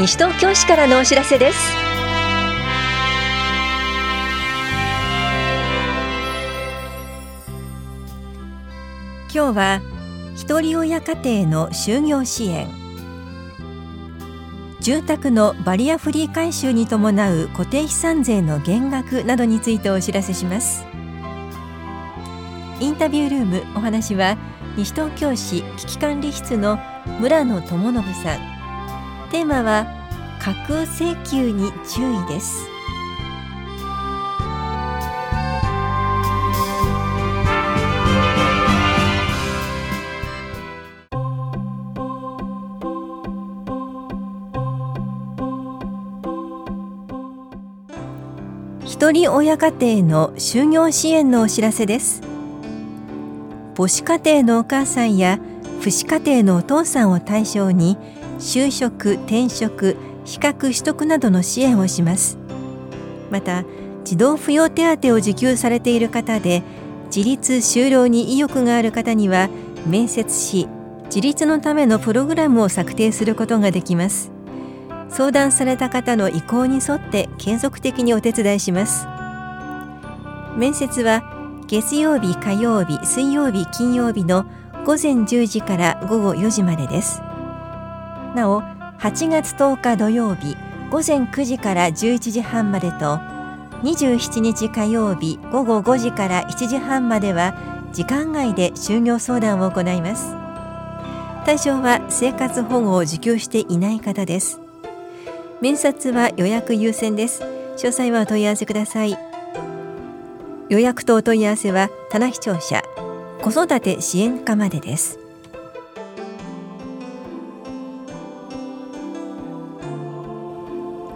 西東京市からのお知らせです。今日は一人親家庭の就業支援。住宅のバリアフリー改修に伴う固定資産税の減額などについてお知らせします。インタビュールームお話は西東京市危機管理室の村野智信さん。テーマは架空請求に注意です。一人親家庭の就業支援のお知らせです。母子家庭のお母さんや父子家庭のお父さんを対象に就職転職資格取得などの支援をします。また児童扶養手当を受給されている方で自立就労に意欲がある方には面接し自立のためのプログラムを策定することができます。相談された方の意向に沿って継続的にお手伝いします。面接は月曜日火曜日水曜日金曜日の午前10時から午後4時までです。なお8月10日土曜日午前9時から11時半までと27日火曜日午後5時から7時半までは時間外で就業相談を行います。対象は生活保護を受給していない方です。面接は予約優先です。詳細はお問い合わせください。予約とお問い合わせは棚視聴者子育て支援課までです。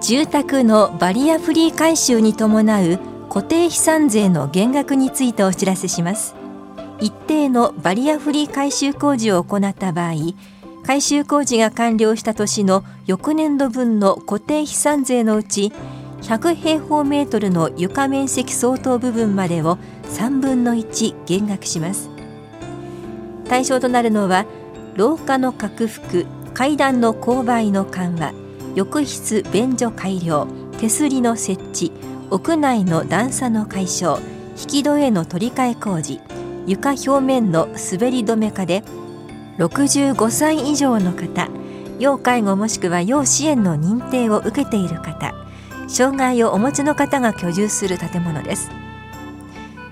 住宅のバリアフリー改修に伴う固定資産税の減額についてお知らせします。一定のバリアフリー改修工事を行った場合改修工事が完了した年の翌年度分の固定資産税のうち100平方メートルの床面積相当部分までを3分の1減額します。対象となるのは廊下の拡幅階段の勾配の緩和浴室便所改良手すりの設置屋内の段差の解消引き戸への取り替え工事床表面の滑り止め化で65歳以上の方要介護もしくは要支援の認定を受けている方障害をお持ちの方が居住する建物です。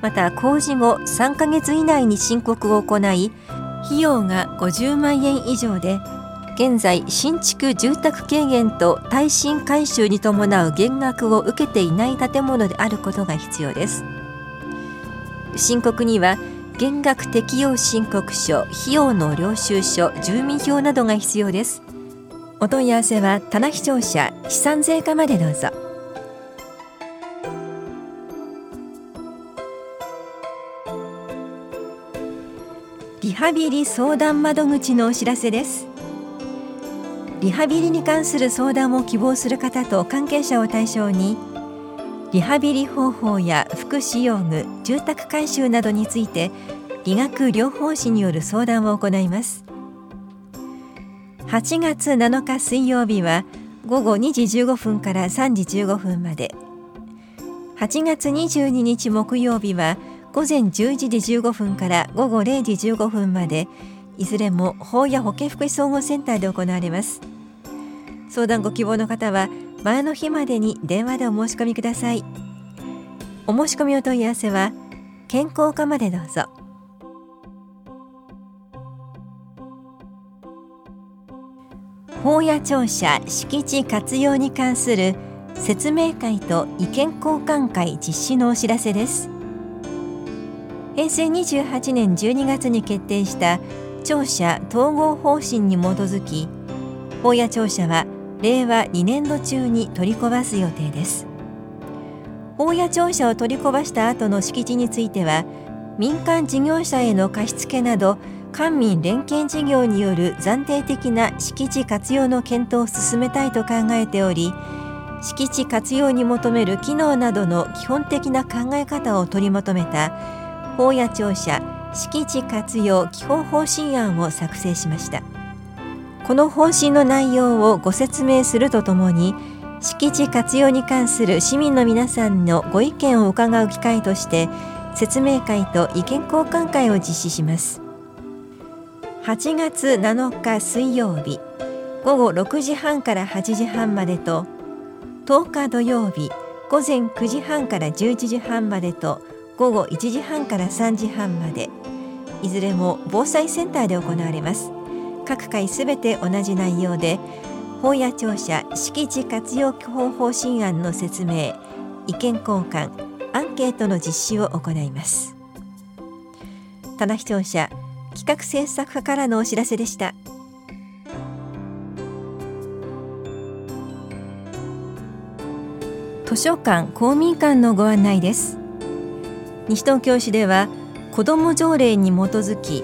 また工事後3ヶ月以内に申告を行い費用が50万円以上で現在新築住宅軽減と耐震改修に伴う減額を受けていない建物であることが必要です。申告には減額適用申告書費用の領収書住民票などが必要です。お問い合わせは棚視聴者資産税課までどうぞ。リハビリ相談窓口のお知らせです。リハビリに関する相談を希望する方と関係者を対象にリハビリ方法や福祉用具住宅改修などについて理学療法士による相談を行います。8月7日水曜日は午後2時15分から3時15分まで。8月22日木曜日は午前11時15分から午後0時15分まで。いずれも法や保健福祉総合センターで行われます。相談ご希望の方は前の日までに電話でお申し込みください。お申し込みお問い合わせは健康課までどうぞ。法や庁舎敷地活用に関する説明会と意見交換会実施のお知らせです。平成28年12月に決定した庁舎統合方針に基づき法や庁舎は令和2年度中に取り壊す予定です。法や庁舎を取り壊した後の敷地については民間事業者への貸付など官民連携事業による暫定的な敷地活用の検討を進めたいと考えており敷地活用に求める機能などの基本的な考え方を取りまとめた法や庁舎敷地活用基本方針案を作成しました。この方針の内容をご説明するとともに敷地活用に関する市民の皆さんのご意見を伺う機会として説明会と意見交換会を実施します。8月7日水曜日午後6時半から8時半までと10日土曜日午前9時半から11時半までと午後1時半から3時半までいずれも防災センターで行われます。各回すべて同じ内容で法や庁舎敷地活用方方針案の説明意見交換アンケートの実施を行います。棚視聴者企画制作課からのお知らせでした。図書館公民館のご案内です。西東京市では子ども条例に基づき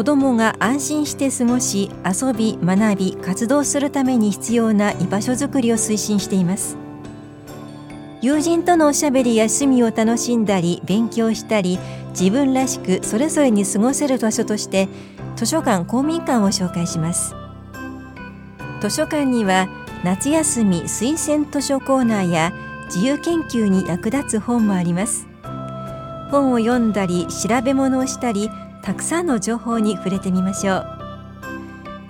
子どもが安心して過ごし遊び学び活動するために必要な居場所づくりを推進しています。友人とのおしゃべりや趣味を楽しんだり勉強したり自分らしくそれぞれに過ごせる場所として図書館公民館を紹介します。図書館には夏休み推薦図書コーナーや自由研究に役立つ本もあります。本を読んだり調べ物をしたりたくさんの情報に触れてみましょう。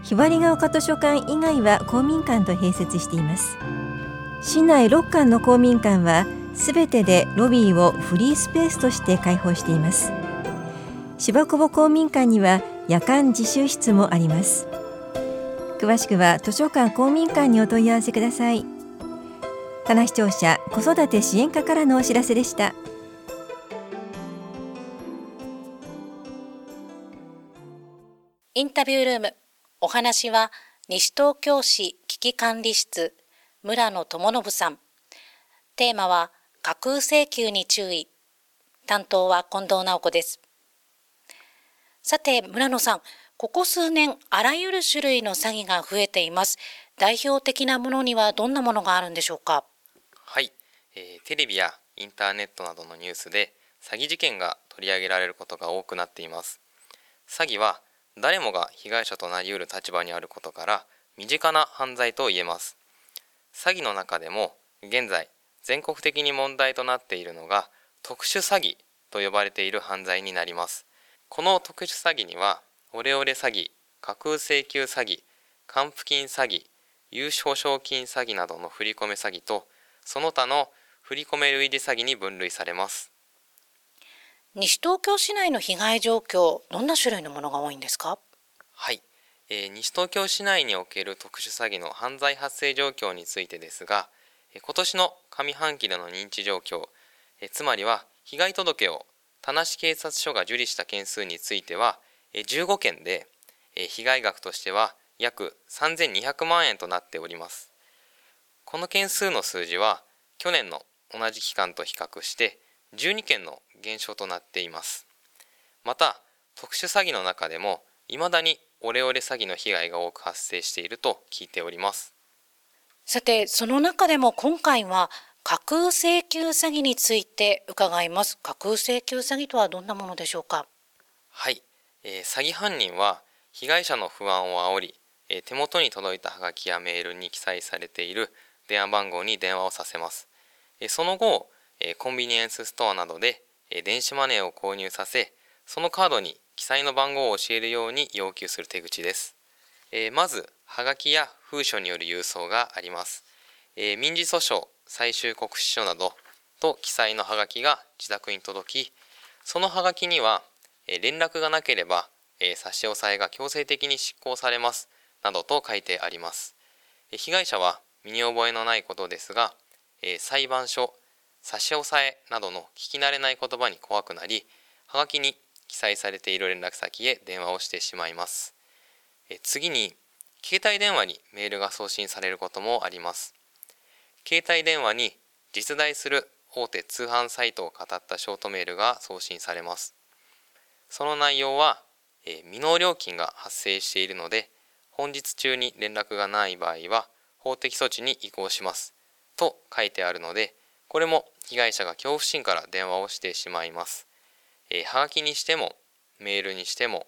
ひばりが丘図書館以外は公民館と併設しています。市内6館の公民館はすべてでロビーをフリースペースとして開放しています。芝久保公民館には夜間自習室もあります。詳しくは図書館公民館にお問い合わせください。棚視聴者子育て支援課からのお知らせでした。インタビュールーム。お話は西東京市危機管理室村野智信さん。テーマは架空請求に注意。担当は近藤直子です。さて村野さんここ数年あらゆる種類の詐欺が増えています。代表的なものにはどんなものがあるんでしょうか？はい、えー、テレビやインターネットなどのニュースで詐欺事件が取り上げられることが多くなっています。詐欺は誰もが被害者となりうる立場にあることから身近な犯罪と言えます。詐欺の中でも現在全国的に問題となっているのが特殊詐欺と呼ばれている犯罪になります。この特殊詐欺にはオレオレ詐欺架空請求詐欺還付金詐欺優勝賞金詐欺などの振込詐欺とその他の振込類似詐欺に分類されます。西東京市内の被害状況どんな種類のものが多いんですか？はい、えー、西東京市内における特殊詐欺の犯罪発生状況についてですが、えー、今年の上半期での認知状況、えー、つまりは被害届を田無警察署が受理した件数については、えー、15件で、えー、被害額としては約3200万円となっております。この件数の数字は去年の同じ期間と比較して12件の減少となっています。また特殊詐欺の中でもいまだにオレオレ詐欺の被害が多く発生していると聞いております。さてその中でも今回は架空請求詐欺について伺います。架空請求詐欺とはどんなものでしょうか？はい、えー、詐欺犯人は被害者の不安を煽り、えー、手元に届いたハガキやメールに記載されている電話番号に電話をさせます、えー、その後えコンビニエンスストアなどで、え電子マネーを購入させそのカードに記載の番号を教えるように要求する手口です、えまずはがきや封書による郵送があります、え民事訴訟最終告知書などと記載のハガキが自宅に届きそのハガキには、え連絡がなければ、え差し押さえが強制的に執行されますなどと書いてあります、被害者は身に覚えのないことですが、え裁判所差し押さえなどの聞き慣れない言葉に怖くなりはがきに記載されている連絡先へ電話をしてしまいます。え次に携帯電話にメールが送信されることもあります。携帯電話に実在する大手通販サイトを語ったショートメールが送信されます。その内容は、え未納料金が発生しているので本日中に連絡がない場合は法的措置に移行します。と書いてあるのでこれも被害者が恐怖心から電話をしてしまいます。えー、はがきにしてもメールにしても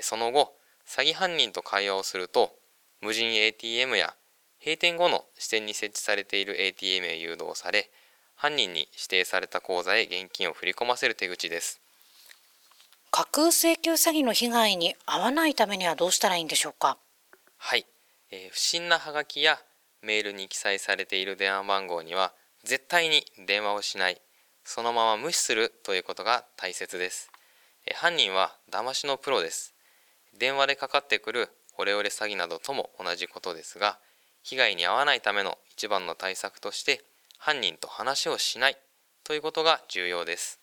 その後詐欺犯人と会話をすると無人 ATM や閉店後の支店に設置されている ATM へ誘導され犯人に指定された口座へ現金を振り込ませる手口です。架空請求詐欺の被害に遭わないためにはどうしたらいいんでしょうか？はい、えー、不審なハガキやメールに記載されている電話番号には絶対に電話をしない。そのまま無視するということが大切です、えー、犯人は騙しのプロです。電話でかかってくるオレオレ詐欺などとも同じことですが被害に遭わないための一番の対策として犯人と話をしない。ということが重要です。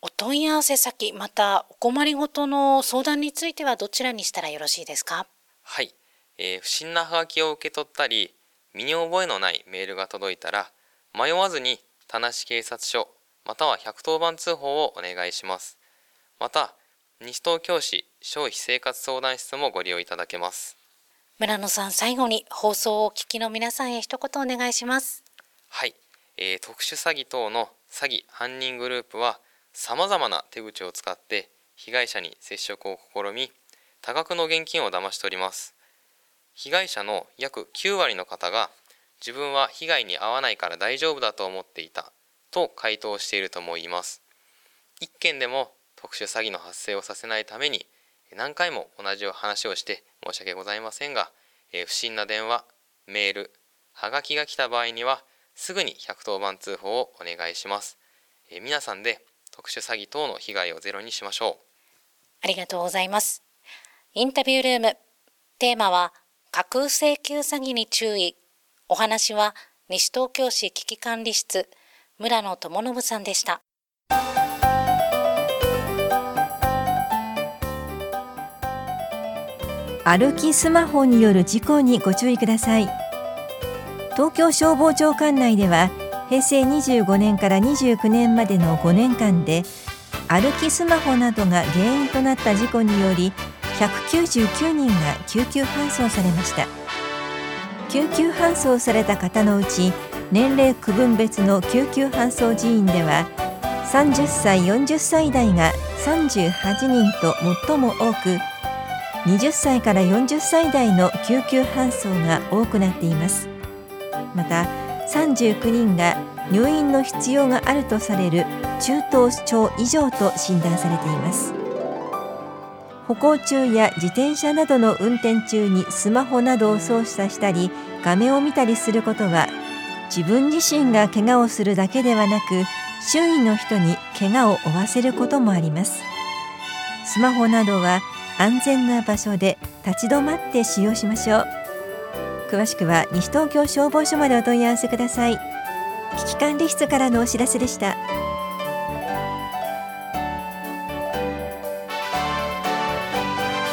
お問い合わせ先またお困りごとの相談についてはどちらにしたらよろしいですか？はい、えー、不審なハガキを受け取ったり身に覚えのないメールが届いたら迷わずに田無警察署または110番通報をお願いします。また西東京市消費生活相談室もご利用いただけます。村野さん最後に放送をお聞きの皆さんへ一言お願いします。はい、えー、特殊詐欺等の詐欺犯人グループはさまざまな手口を使って被害者に接触を試み多額の現金を騙し取ります。被害者の約9割の方が自分は被害に遭わないから大丈夫だと思っていたと回答しているとも言います。一件でも特殊詐欺の発生をさせないために何回も同じ話をして申し訳ございませんが、え不審な電話メールはがきが来た場合にはすぐに110番通報をお願いします、え皆さんで特殊詐欺等の被害をゼロにしましょう。ありがとうございます。インタビュールーム。テーマは架空請求詐欺に注意。お話は西東京市危機管理室村野智信さんでした。歩きスマホによる事故にご注意ください。東京消防庁管内では平成25年から29年までの5年間で歩きスマホなどが原因となった事故により199人が救急搬送されました。救急搬送された方のうち年齢区分別の救急搬送人員では30歳40歳代が38人と最も多く20歳から40歳代の救急搬送が多くなっています。また39人が入院の必要があるとされる中等症以上と診断されています。歩行中や自転車などの運転中にスマホなどを操作したり画面を見たりすることは自分自身が怪我をするだけではなく周囲の人に怪我を負わせることもあります。スマホなどは安全な場所で立ち止まって使用しましょう。詳しくは西東京消防署までお問い合わせください。危機管理室からのお知らせでした。